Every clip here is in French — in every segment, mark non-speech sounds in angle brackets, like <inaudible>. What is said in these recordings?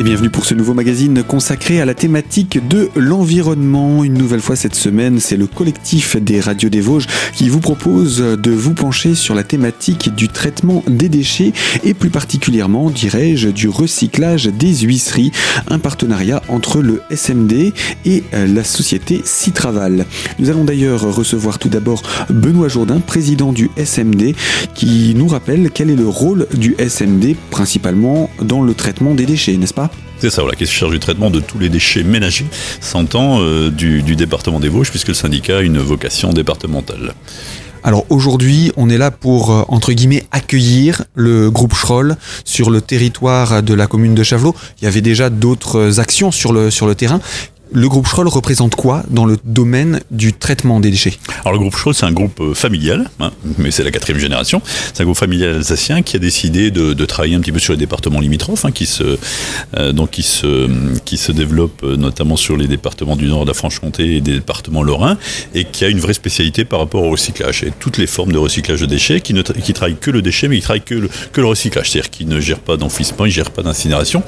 Et bienvenue pour ce nouveau magazine consacré à la thématique de l'environnement. Une nouvelle fois cette semaine, c'est le collectif des radios des Vosges qui vous propose de vous pencher sur la thématique du traitement des déchets et plus particulièrement, dirais-je, du recyclage des huisseries, un partenariat entre le SMD et la société Citraval. Nous allons d'ailleurs recevoir tout d'abord Benoît Jourdain, président du SMD, qui nous rappelle quel est le rôle du SMD principalement dans le traitement des déchets, n'est-ce pas? C'est ça, voilà, qui se charge du traitement de tous les déchets ménagers, s'entend, euh, du, département des Vosges, puisque le syndicat a une vocation départementale. Alors aujourd'hui, on est là pour, euh, entre guillemets, accueillir le groupe Schroll sur le territoire de la commune de Chavelot. Il y avait déjà d'autres actions sur le, sur le terrain. Le groupe Schroll représente quoi dans le domaine du traitement des déchets Alors le groupe Schroll, c'est un groupe euh, familial, hein, mais c'est la quatrième génération. C'est un groupe familial alsacien qui a décidé de, travailler un petit peu sur les départements limitrophes, hein, qui se euh, donc qui se qui se développe euh, notamment sur les départements du nord de la Franche-Comté et des départements lorrains, et qui a une vraie spécialité par rapport au recyclage et toutes les formes de recyclage de déchets, qui ne qui travaillent que le déchet, mais qui travaillent que le, que le recyclage, c'est-à-dire qui ne gèrent pas d'enfouissement, ils ne gèrent pas d'incinération,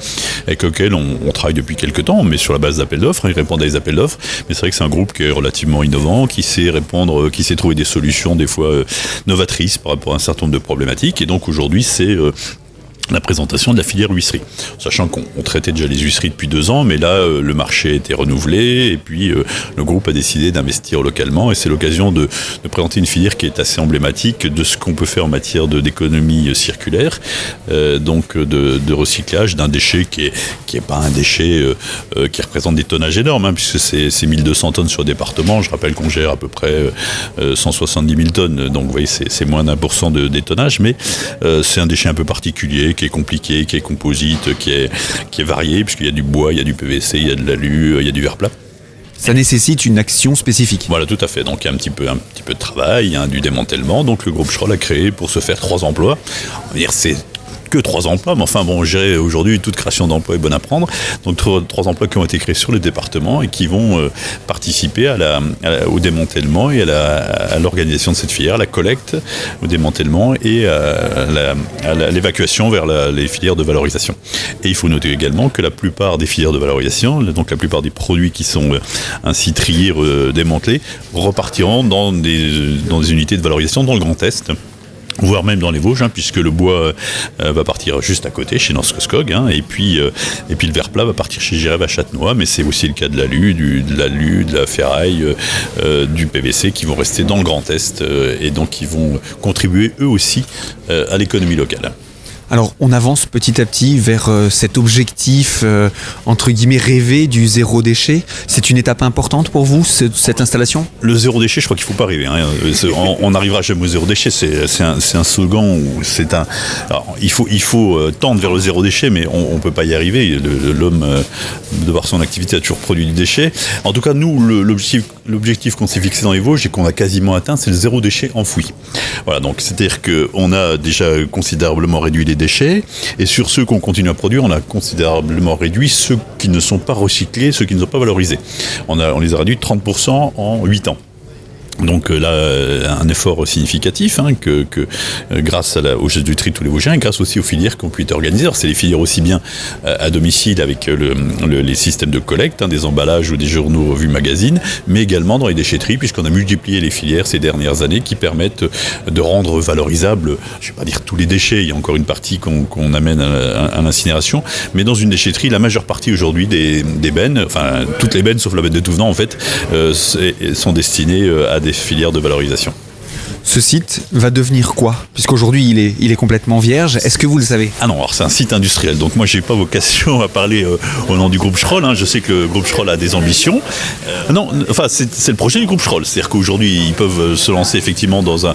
avec lequel on, on, travaille depuis quelques temps, mais sur la base d'appels d'offres. Hein, répondre à des appels d'offres. Mais c'est vrai que c'est un groupe qui est relativement innovant, qui sait répondre, qui sait trouver des solutions des fois euh, novatrices par rapport à un certain nombre de problématiques. Et donc aujourd'hui, c'est euh, la présentation de la filière huisserie. Sachant qu'on traitait déjà les huisseries depuis deux ans, mais là, euh, le marché été renouvelé et puis euh, le groupe a décidé d'investir localement et c'est l'occasion de, présenter une filière qui est assez emblématique de ce qu'on peut faire en matière d'économie euh, circulaire, donc de, recyclage d'un déchet qui est, qui pas un déchet qui représente des tonnages énormes, hein, puisque c'est 1200 tonnes sur département. Je rappelle qu'on gère à peu près 170 000 tonnes, donc vous voyez, c'est moins d'un pour cent de détonnage, mais c'est un déchet un peu particulier qui est compliqué, qui est composite, qui est, qui est varié, puisqu'il y a du bois, il y a du PVC, il y a de l'alu, il y a du verre plat. Ça nécessite une action spécifique. Voilà, tout à fait. Donc il y a un petit peu, un petit peu de travail, hein, du démantèlement. Donc le groupe Schroll a créé pour se faire trois emplois. On va dire c'est que trois emplois, mais enfin bon, j'ai aujourd'hui toute création d'emplois est bonne à prendre. Donc trois, emplois qui ont été créés sur les départements et qui vont euh, participer à la, au démantèlement et à l'organisation de cette filière, la collecte, au démantèlement et à l'évacuation vers les filières de valorisation. Et il faut noter également que la plupart des filières de valorisation, donc la plupart des produits qui sont euh, ainsi triés, démantelés, repartiront dans des, dans des unités de valorisation dans le Grand Est voire même dans les Vosges, hein, puisque le bois euh, va partir juste à côté, chez Norskoskog, hein, et, puis, euh, et puis le verre plat va partir chez Girève à Châtenois, mais c'est aussi le cas de l'alu, de l'alu, de la ferraille, euh, du PVC, qui vont rester dans le Grand Est, et donc qui vont contribuer eux aussi à l'économie locale. Alors on avance petit à petit vers euh, cet objectif euh, entre guillemets rêvé du zéro déchet. C'est une étape importante pour vous cette, installation? Le zéro déchet, je crois qu'il ne faut pas rêver. Hein. On, on arrivera jamais au zéro déchet. C'est un, slogan où c'est un. Il faut il faut euh, tendre vers le zéro déchet, mais on ne peut pas y arriver. L'homme de par son activité a toujours produit du déchet. En tout cas, nous l'objectif l'objectif qu'on s'est fixé dans les Vosges et qu'on a quasiment atteint, c'est le zéro déchet enfoui. Voilà, donc c'est-à-dire qu'on a déjà considérablement réduit les déchets et sur ceux qu'on continue à produire, on a considérablement réduit ceux qui ne sont pas recyclés, ceux qui ne sont pas valorisés. On, on les a réduits de 30% en 8 ans. Donc là, un effort significatif hein, que, que grâce à la, au geste du tri tous les Vosgiens et grâce aussi aux filières qui ont pu être organisées. C'est les filières aussi bien à domicile avec le, le, les systèmes de collecte, hein, des emballages ou des journaux, revues, magazines, mais également dans les déchetteries, puisqu'on a multiplié les filières ces dernières années qui permettent de rendre valorisables, je ne vais pas dire tous les déchets, il y a encore une partie qu'on qu amène à, à l'incinération, mais dans une déchetterie, la majeure partie aujourd'hui des, des bennes, enfin toutes les bennes sauf la benne de Touvenant en fait, euh, sont destinées à des filières de valorisation. Ce site va devenir quoi Puisqu'aujourd'hui il est, complètement vierge, est-ce que vous le savez Ah non, alors c'est un site industriel, donc moi j'ai pas vocation à parler euh, au nom du groupe Schroll, hein. je sais que le groupe Schroll a des ambitions. Euh, non, enfin c'est le projet du groupe Schroll, c'est-à-dire qu'aujourd'hui ils peuvent se lancer effectivement dans un,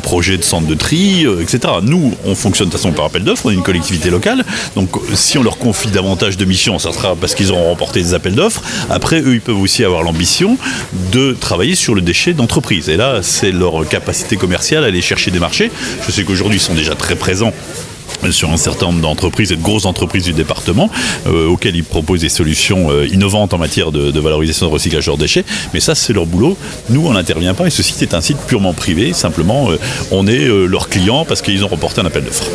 projet de centre de tri, euh, etc. Nous, on fonctionne de toute façon par appel d'offres, on est une collectivité locale, donc si on leur confie davantage de missions, ça sera parce qu'ils auront remporté des appels d'offres. Après, eux, ils peuvent aussi avoir l'ambition de travailler sur le déchet d'entreprise. Et là, c'est leur capacité commerciale à aller chercher des marchés. Je sais qu'aujourd'hui, ils sont déjà très présents sur un certain nombre d'entreprises et de grosses entreprises du département euh, auxquelles ils proposent des solutions euh, innovantes en matière de, valorisation de recyclage de déchets. Mais ça, c'est leur boulot. Nous, on n'intervient pas et ce site est un site purement privé. Simplement, euh, on est leur client parce qu'ils ont remporté un appel d'offres.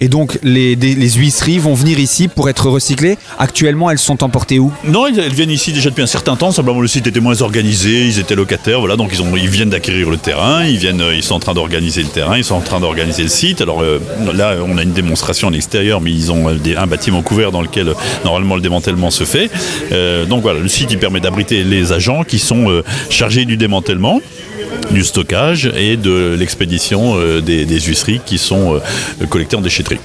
Et donc, les, les, huisseries vont venir ici pour être recyclées. Actuellement, elles sont emportées où? Non, elles, viennent ici déjà depuis un certain temps. Simplement, le site était moins organisé. Ils étaient locataires. Voilà, donc ils, ont, ils viennent d'acquérir le terrain. Ils, viennent, ils sont en train d'organiser le terrain. Ils sont en train d'organiser le site. Alors là, on a une démonstration à l'extérieur, mais ils ont un bâtiment couvert dans lequel normalement le démantèlement se fait. Euh, donc voilà, le site permet d'abriter les agents qui sont euh, chargés du démantèlement du stockage et de l'expédition euh, des, des, huisseries qui sont collectées en déchetterie.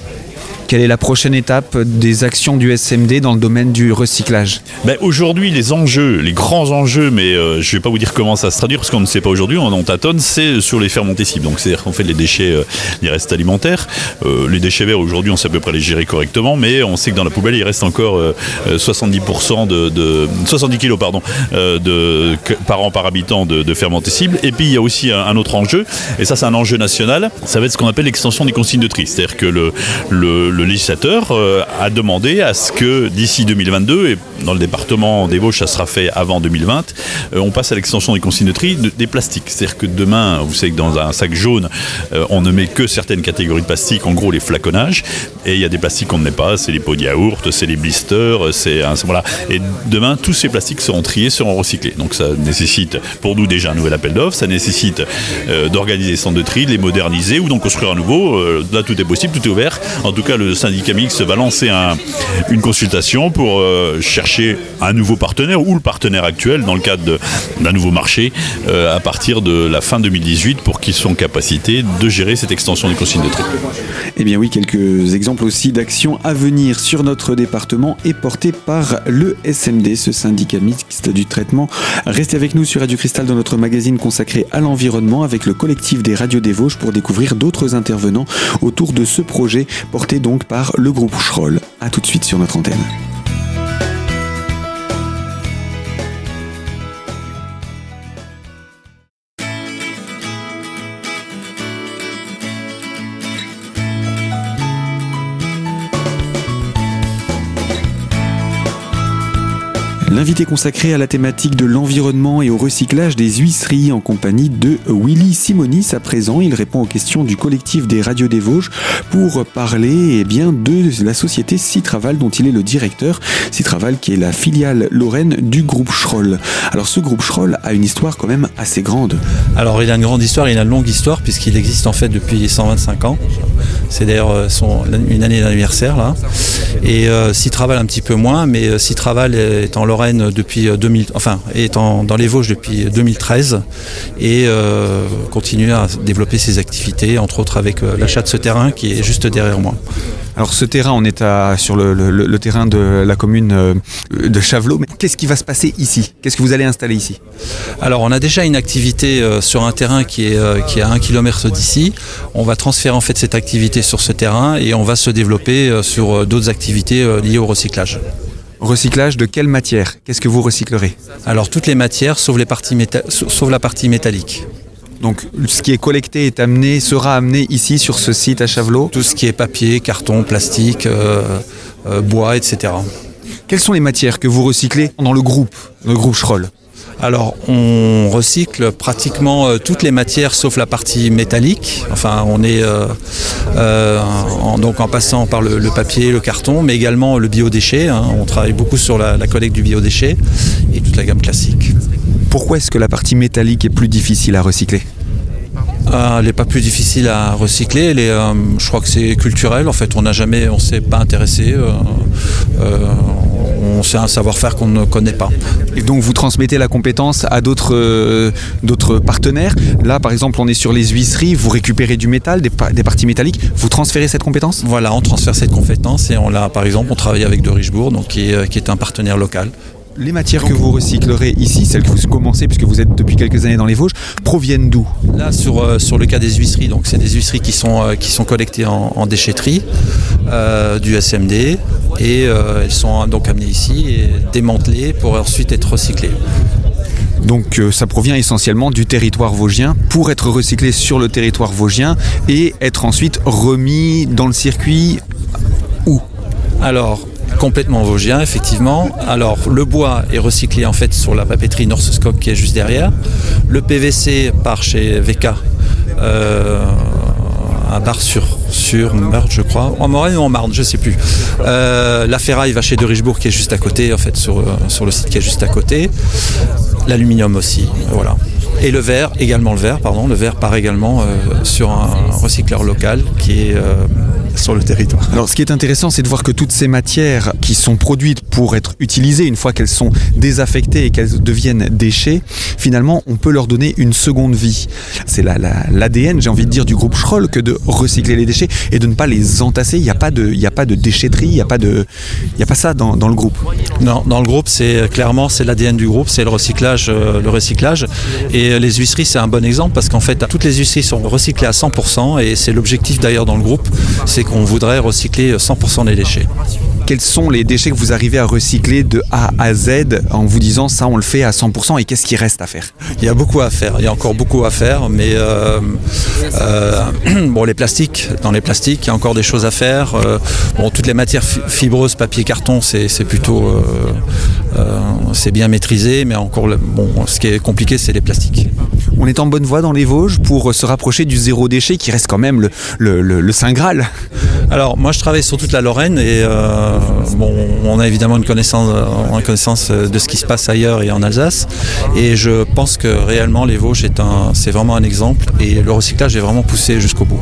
Quelle est la prochaine étape des actions du SMD dans le domaine du recyclage? Ben, Aujourd'hui, les enjeux, les grands enjeux, mais euh, je ne vais pas vous dire comment ça se traduit parce qu'on ne sait pas aujourd'hui, on, tâtonne, c'est sur les fermentescibles. Donc, c'est-à-dire qu'on fait les déchets, euh, les restes alimentaires. Euh, les déchets verts, aujourd'hui, on sait à peu près les gérer correctement, mais on sait que dans la poubelle, il reste encore 70% de, 70 kg pardon, de, par an par habitant de, de fermentescibles. Et puis, il y a aussi un, autre enjeu, et ça, c'est un enjeu national, ça va être ce qu'on appelle l'extension des consignes de tri. C'est-à-dire que le législateur euh, a demandé à ce que d'ici 2022, et dans le département des Vosges, ça sera fait avant 2020, euh, on passe à l'extension des consignes de tri des plastiques. C'est-à-dire que demain, vous savez que dans un sac jaune, euh, on ne met que certaines catégories de plastiques, en gros les flaconnages, et il y a des plastiques qu'on ne met pas, c'est les pots de yaourt, c'est les blisters, c'est voilà. Et demain, tous ces plastiques seront triés, seront recyclés. Donc ça nécessite pour nous déjà un nouvel appel d'offres, ça nécessite d'organiser des centres de tri, de les moderniser ou d'en construire un nouveau. là, tout est possible, tout est ouvert. En tout cas, le syndicat mixte va lancer une consultation pour euh, chercher un nouveau partenaire ou le partenaire actuel dans le cadre d'un nouveau marché euh, à partir de la fin 2018 pour qu'ils soient en capacité de gérer cette extension des consignes de tri. Eh bien oui, quelques exemples aussi d'actions à venir sur notre département et portés par le SMD, ce syndicat mixte du traitement. Restez avec nous sur Radio Cristal dans notre magazine consacré à l'environnement avec le collectif des radios des Vosges pour découvrir d'autres intervenants autour de ce projet porté donc par le groupe Schroll. A tout de suite sur notre antenne. L'invité consacré à la thématique de l'environnement et au recyclage des huisseries en compagnie de Willy Simonis. À présent, il répond aux questions du collectif des radios des Vosges pour parler eh bien, de la société Citraval dont il est le directeur. Citraval qui est la filiale lorraine du groupe Schroll. Alors ce groupe Schroll a une histoire quand même assez grande. Alors il a une grande histoire, il a une longue histoire puisqu'il existe en fait depuis 125 ans. C'est d'ailleurs euh, une année d'anniversaire là. Et euh, Citraval un petit peu moins, mais euh, Citraval est en Lorraine depuis 2000, euh, enfin, étant dans les Vosges depuis 2013 et euh, continue à développer ses activités, entre autres avec euh, l'achat de ce terrain qui est juste derrière moi. Alors ce terrain, on est sur le, terrain de la commune de Chavelot, mais qu'est-ce qui va se passer ici? Qu'est-ce que vous allez installer ici? Alors on a déjà une activité sur un terrain qui est, qui est à 1 km d'ici. On va transférer en fait cette activité sur ce terrain et on va se développer sur d'autres activités liées au recyclage. Recyclage de quelle matière? Qu'est-ce que vous recyclerez? Alors toutes les matières sauf, les parties sauf la partie métallique. Donc ce qui est collecté est amené, sera amené ici sur ce site à Chavelot? Tout ce qui est papier, carton, plastique, euh, euh, bois, etc. Quelles sont les matières que vous recyclez? Dans le groupe, le groupe Schroll alors, on recycle pratiquement euh, toutes les matières sauf la partie métallique. Enfin, on est euh, euh, en, donc en passant par le, papier, le carton, mais également le biodéchet. Hein. On travaille beaucoup sur la, collecte du biodéchet et toute la gamme classique. Pourquoi est-ce que la partie métallique est plus difficile à recycler? Elle n'est pas plus difficile à recycler. je crois que c'est culturel. En fait, on n'a jamais, on s'est pas intéressé c'est un savoir-faire qu'on ne connaît pas. Et donc vous transmettez la compétence à d'autres euh, partenaires. Là, par exemple, on est sur les huisseries, vous récupérez du métal, des, parties métalliques, vous transférez cette compétence? Voilà, on transfère cette compétence et on l'a, par exemple, on travaille avec De Richebourg, donc qui est un partenaire local. Les matières que vous recyclerez ici, celles que vous commencez puisque vous êtes depuis quelques années dans les Vosges, proviennent d'où? Là, sur, euh, sur le cas des huisseries, donc c'est des huisseries qui sont, euh, qui sont collectées en, déchetterie euh, du SMD et elles sont donc amenées ici et démantelées pour ensuite être recyclées. Donc ça provient essentiellement du territoire vosgien pour être recyclé sur le territoire vosgien et être ensuite remis dans le circuit où? Alors, complètement vosgien, effectivement. Alors, le bois est recyclé en fait sur la papeterie Norsescope qui est juste derrière. Le PVC part chez VK. euh, à Bar sur, sur Meurthe, je crois. En Morane ou en Marne, je sais plus. Euh, la ferraille va chez De Richebourg qui est juste à côté, en fait, sur, euh, sur le site qui est juste à côté. L'aluminium aussi, voilà. Et le verre, également le verre, pardon, le verre part également euh, sur un recycleur local qui est sur le territoire. Alors ce qui est intéressant, c'est de voir que toutes ces matières qui sont produites pour être utilisées une fois qu'elles sont désaffectées et qu'elles deviennent déchets, finalement on peut leur donner une seconde vie. C'est l'ADN, la, la, j'ai envie de dire, du groupe Schroll que de recycler les déchets et de ne pas les entasser. Il n'y a, pas de, il y a pas de déchetterie, il n'y a, pas de, il y a pas ça dans, dans le groupe. Non, dans le groupe, c'est clairement c'est l'ADN du groupe, c'est le recyclage, euh, le recyclage. Et les huisseries, c'est un bon exemple parce qu'en fait, toutes les huisseries sont recyclées à 100% et c'est l'objectif d'ailleurs dans le groupe, c'est qu'on voudrait recycler 100% des déchets. Quels sont les déchets que vous arrivez à recycler de A à Z en vous disant ça on le fait à 100% et qu'est-ce qui reste à faire? Il y a beaucoup à faire, il y a encore beaucoup à faire, mais euh, euh, <clears throat> bon les plastiques, dans les plastiques, il y a encore des choses à faire. Euh, bon toutes les matières fibreuses, papier, carton, c'est plutôt c'est bien maîtrisé, mais encore bon ce qui est compliqué c'est les plastiques. On est en bonne voie dans les Vosges pour se rapprocher du zéro déchet qui reste quand même le, le, le, le Saint Graal? Alors moi je travaille sur toute la Lorraine et euh, bon, on a évidemment une connaissance, une connaissance de ce qui se passe ailleurs et en Alsace et je pense que réellement les Vosges c'est vraiment un exemple et le recyclage est vraiment poussé jusqu'au bout.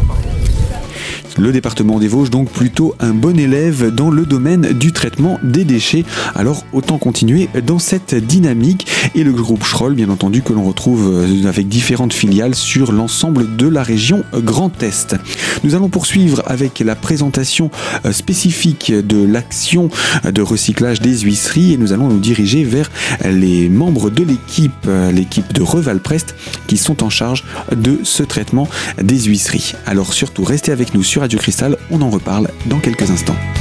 Le département des Vosges, donc plutôt un bon élève dans le domaine du traitement des déchets. Alors autant continuer dans cette dynamique. Et le groupe Schroll, bien entendu, que l'on retrouve avec différentes filiales sur l'ensemble de la région Grand Est. Nous allons poursuivre avec la présentation spécifique de l'action de recyclage des huisseries et nous allons nous diriger vers les membres de l'équipe, l'équipe de Revalprest, qui sont en charge de ce traitement des huisseries. Alors surtout, restez avec nous sur Radio Cristal, on en reparle dans quelques instants.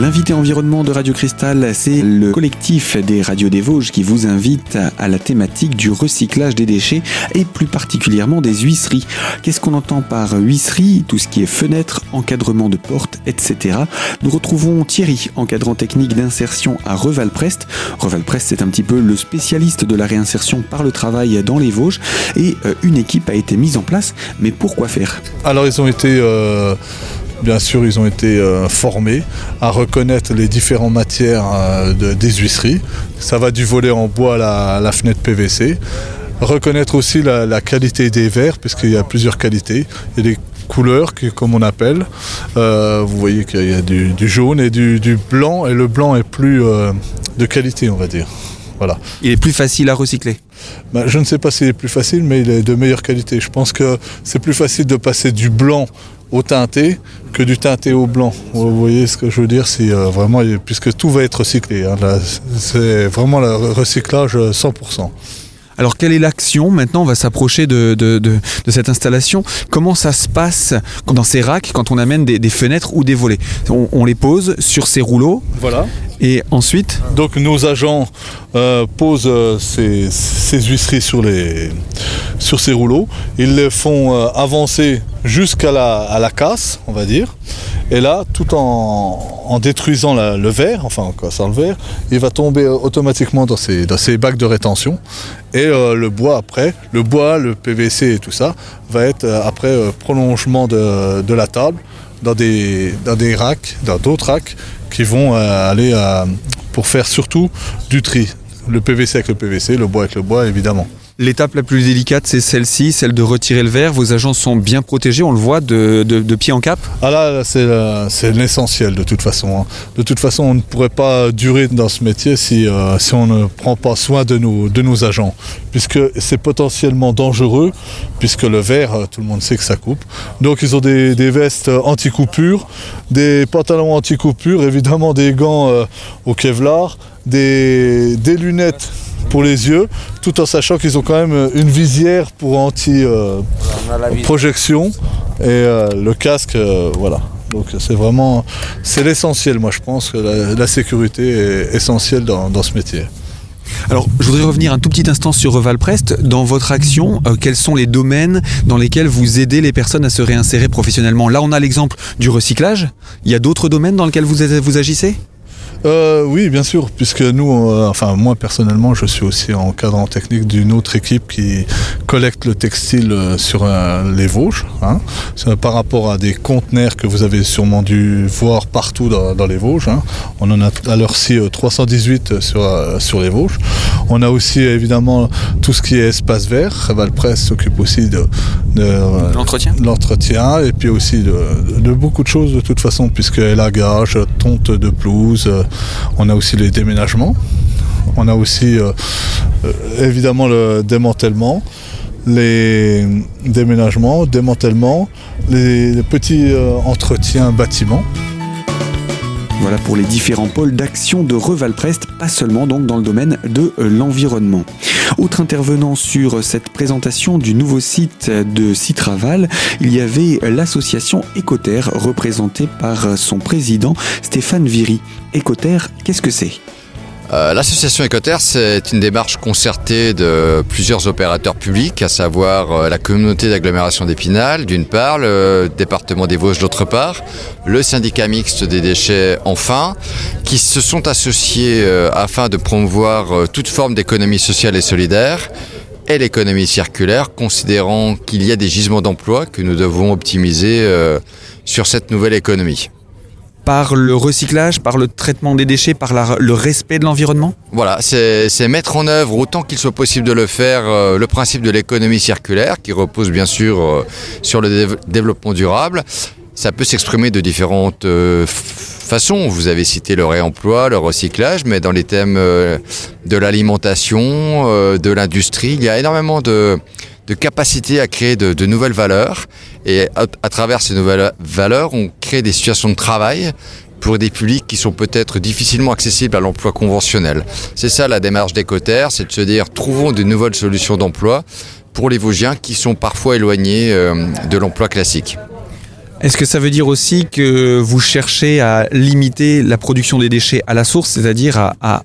L'invité environnement de Radio Cristal, c'est le collectif des radios des Vosges qui vous invite à la thématique du recyclage des déchets et plus particulièrement des huisseries. Qu'est-ce qu'on entend par huisserie? Tout ce qui est fenêtres, encadrement de portes, etc. Nous retrouvons Thierry, encadrant technique d'insertion à Revalprest. Revalprest, c'est un petit peu le spécialiste de la réinsertion par le travail dans les Vosges et une équipe a été mise en place. Mais pourquoi faire? Alors ils ont été... Euh Bien sûr, ils ont été euh, formés à reconnaître les différentes matières euh, de, des huisseries. Ça va du volet en bois à la, fenêtre PVC. Reconnaître aussi la, qualité des verres, puisqu'il y a plusieurs qualités. Il y a des couleurs, comme on appelle. Euh, vous voyez qu'il y a du, jaune et du, blanc, et le blanc est plus de qualité, on va dire. Voilà. Il est plus facile à recycler ben, Je ne sais pas s'il est plus facile, mais il est de meilleure qualité. Je pense que c'est plus facile de passer du blanc au teinté que du teinté au blanc. Vous voyez ce que je veux dire C'est euh, vraiment puisque tout va être recyclé. Hein, c'est vraiment le recyclage 100%. Alors quelle est l'action Maintenant, on va s'approcher de, de, de, de, cette installation. Comment ça se passe dans ces racks quand on amène des, des fenêtres ou des volets? On, on, les pose sur ces rouleaux. Voilà. Et ensuite? Donc nos agents euh, posent euh, ces, ces, huisseries sur, les, sur ces rouleaux. Ils les font euh, avancer jusqu'à la, à la casse, on va dire. Et là, tout en, détruisant le verre, enfin en cassant le verre, il va tomber automatiquement dans ces, bacs de rétention. Et euh, le bois après, le bois, le PVC et tout ça, va être euh, après euh, prolongement de, la table dans des, racks, dans d'autres racks qui vont euh, aller pour faire surtout du tri. Le PVC avec le PVC, le bois avec le bois évidemment. L'étape la plus délicate, c'est celle-ci, celle de retirer le verre. Vos agents sont bien protégés, on le voit, de, pied en cap? Ah là, c'est l'essentiel de toute façon. De toute façon, on ne pourrait pas durer dans ce métier si, euh, on ne prend pas soin de nos, agents. Puisque c'est potentiellement dangereux, puisque le verre, tout le monde sait que ça coupe. Donc ils ont des, vestes anti-coupure, des pantalons anti-coupure, évidemment des gants euh, au Kevlar, des lunettes pour les yeux, tout en sachant qu'ils ont quand même une visière pour anti-projection et euh, le casque, euh, voilà. Donc c'est vraiment, c'est l'essentiel. Moi, je pense que la, la sécurité est essentielle dans, dans ce métier. Alors, je voudrais revenir un tout petit instant sur Valprest. Dans votre action, euh, quels sont les domaines dans lesquels vous aidez les personnes à se réinsérer professionnellement? Là, on a l'exemple du recyclage. Il y a d'autres domaines dans lesquels vous agissez? Euh, oui, bien sûr, puisque nous, euh, enfin moi personnellement, je suis aussi encadrant technique d'une autre équipe qui collecte le textile euh, sur euh, les Vosges, hein, par rapport à des conteneurs que vous avez sûrement dû voir partout dans, dans les Vosges. hein. On en a à l'heure-ci euh, 318 sur, euh, sur les Vosges. On a aussi évidemment tout ce qui est espace vert. Valpresse s'occupe aussi de, de, L'entretien l'entretien et puis aussi de, de beaucoup de choses de toute façon puisque élagage, tonte de pelouse, on a aussi les déménagements, on a aussi euh, euh, évidemment le démantèlement, les déménagements, démantèlement, les, petits euh, entretiens bâtiments. Voilà pour les différents pôles d'action de Revalprest, pas seulement donc dans le domaine de l'environnement. Autre intervenant sur cette présentation du nouveau site de Citraval, il y avait l'association Écoterre représentée par son président Stéphane Viry. Écoterre, qu'est-ce que c'est? Euh, L'association Écoterre, c'est une démarche concertée de plusieurs opérateurs publics, à savoir euh, la communauté d'agglomération d'Épinal, d'une part, le département des Vosges, d'autre part, le syndicat mixte des déchets, enfin, qui se sont associés euh, afin de promouvoir toute forme d'économie sociale et solidaire et l'économie circulaire, considérant qu'il y a des gisements d'emplois que nous devons optimiser sur cette nouvelle économie. Par le recyclage, par le traitement des déchets, par le respect de l'environnement? Voilà, c'est mettre en œuvre autant qu'il soit possible de le faire euh, le principe de l'économie circulaire qui repose bien sûr euh, sur le dév- développement durable. Ça peut s'exprimer de différentes euh, façons. Vous avez cité le réemploi, le recyclage, mais dans les thèmes de l'alimentation, de l'industrie, il y a énormément de, de capacité à créer de, nouvelles valeurs. Et à, travers ces nouvelles valeurs, on crée des situations de travail pour des publics qui sont peut-être difficilement accessibles à l'emploi conventionnel. C'est ça la démarche d'Écoterre, c'est de se dire trouvons de nouvelles solutions d'emploi pour les Vosgiens qui sont parfois éloignés euh, de l'emploi classique. Est-ce que ça veut dire aussi que vous cherchez à limiter la production des déchets à la source, c'est-à-dire à-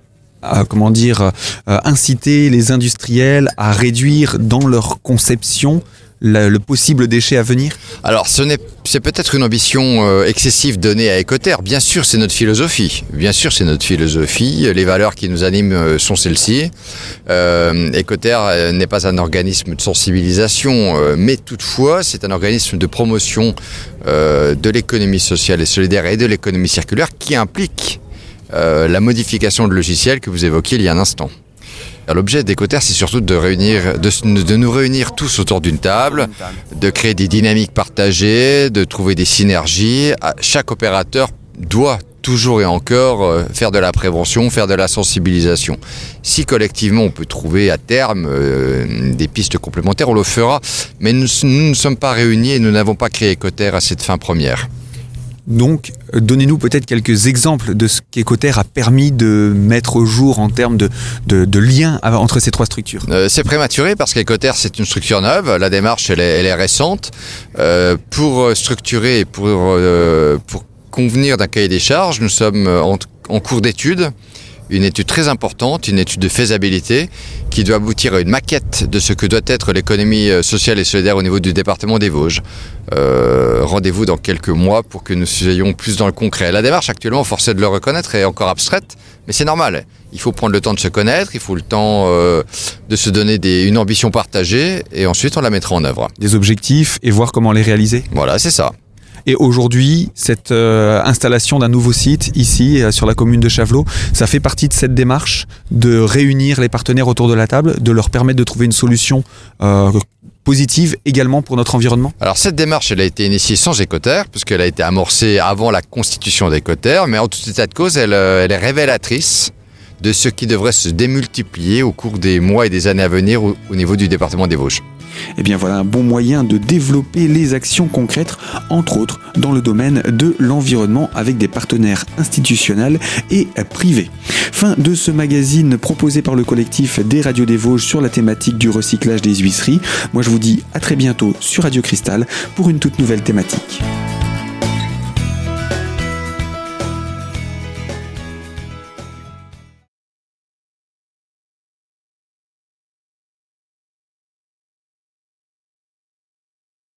comment dire, euh, inciter les industriels à réduire dans leur conception le possible déchet à venir? Alors, ce c'est peut-être une ambition euh, excessive donnée à Écoterre. Bien sûr, c'est notre philosophie. Bien sûr, c'est notre philosophie. Les valeurs qui nous animent euh, sont celles-ci. Euh, n'est pas un organisme de sensibilisation, mais toutefois, c'est un organisme de promotion de l'économie sociale et solidaire et de l'économie circulaire qui implique euh, la modification de logiciels que vous évoquiez il y a un instant. L'objet d'Écoterre, c'est surtout de, réunir, de, nous réunir tous autour d'une table, de créer des dynamiques partagées, de trouver des synergies. Ah, Chaque opérateur doit toujours et encore euh, faire de la prévention, faire de la sensibilisation. Si collectivement on peut trouver à terme euh, des pistes complémentaires, on le fera. Mais nous, nous ne sommes pas réunis et nous n'avons pas créé Écoterre à cette fin première. Donc, donnez-nous peut-être quelques exemples de ce qu'Écoterre a permis de mettre au jour en termes de, de, entre ces trois structures. Euh, c'est prématuré parce qu'Écoterre c'est une structure neuve. La démarche elle est, récente. Euh, pour structurer et pour, euh, pour convenir d'un cahier des charges, nous sommes en cours d'étude. Une étude très importante, une étude de faisabilité qui doit aboutir à une maquette de ce que doit être l'économie euh, sociale et solidaire au niveau du département des Vosges. Euh, Rendez-vous dans quelques mois pour que nous soyons plus dans le concret. La démarche actuellement, forcé de le reconnaître, est encore abstraite, mais c'est normal. Il faut prendre le temps de se connaître, il faut le temps euh, de se donner des, une ambition partagée et ensuite on la mettra en œuvre. Des objectifs et voir comment les réaliser. Voilà, c'est ça. Et aujourd'hui, cette euh, installation d'un nouveau site ici euh, sur la commune de Chavelot, ça fait partie de cette démarche de réunir les partenaires autour de la table, de leur permettre de trouver une solution euh, positive également pour notre environnement. Alors cette démarche, elle a été initiée sans Écoterre, puisqu'elle a été amorcée avant la constitution d'Écoterre, mais en tout état de cause, elle est révélatrice de ce qui devrait se démultiplier au cours des mois et des années à venir au, au niveau du département des Vosges. Eh bien voilà un bon moyen de développer les actions concrètes, entre autres dans le domaine de l'environnement avec des partenaires institutionnels et privés. Fin de ce magazine proposé par le collectif des radios des Vosges sur la thématique du recyclage des huisseries. Moi je vous dis à très bientôt sur Radio Cristal pour une toute nouvelle thématique.